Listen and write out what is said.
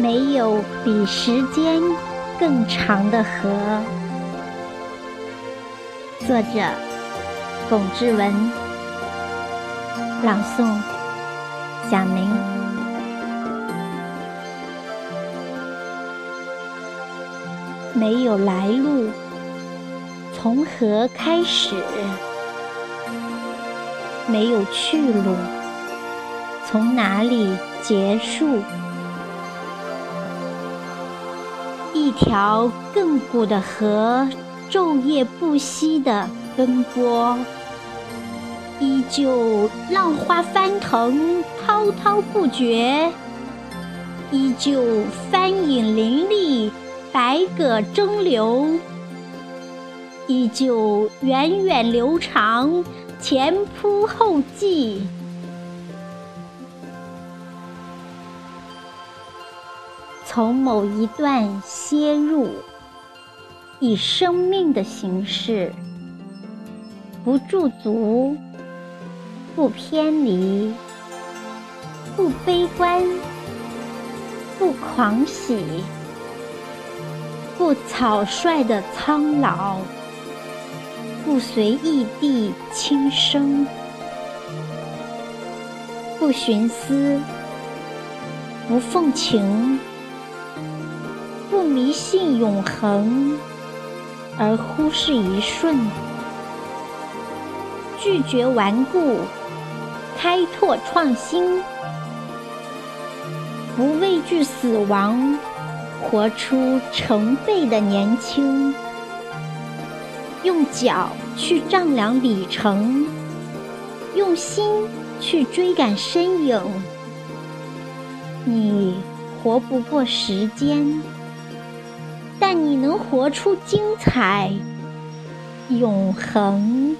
没有比时间更长的河。作者：龚志文，朗诵：小明。没有来路，从何开始？没有去路，从哪里结束？一条亘古的河，昼夜不息地奔波，依旧浪花翻腾，滔滔不绝；依旧帆影林立，百舸争流；依旧源远流长，前仆后继。从某一段切入，以生命的形式，不驻足，不偏离，不悲观，不狂喜，不草率的苍老，不随意地轻生，不徇私，不奉情。迷信永恒，而忽视一瞬；拒绝顽固，开拓创新；不畏惧死亡，活出成倍的年轻。用脚去丈量里程，用心去追赶身影。你活不过时间。你能活出精彩，永恒。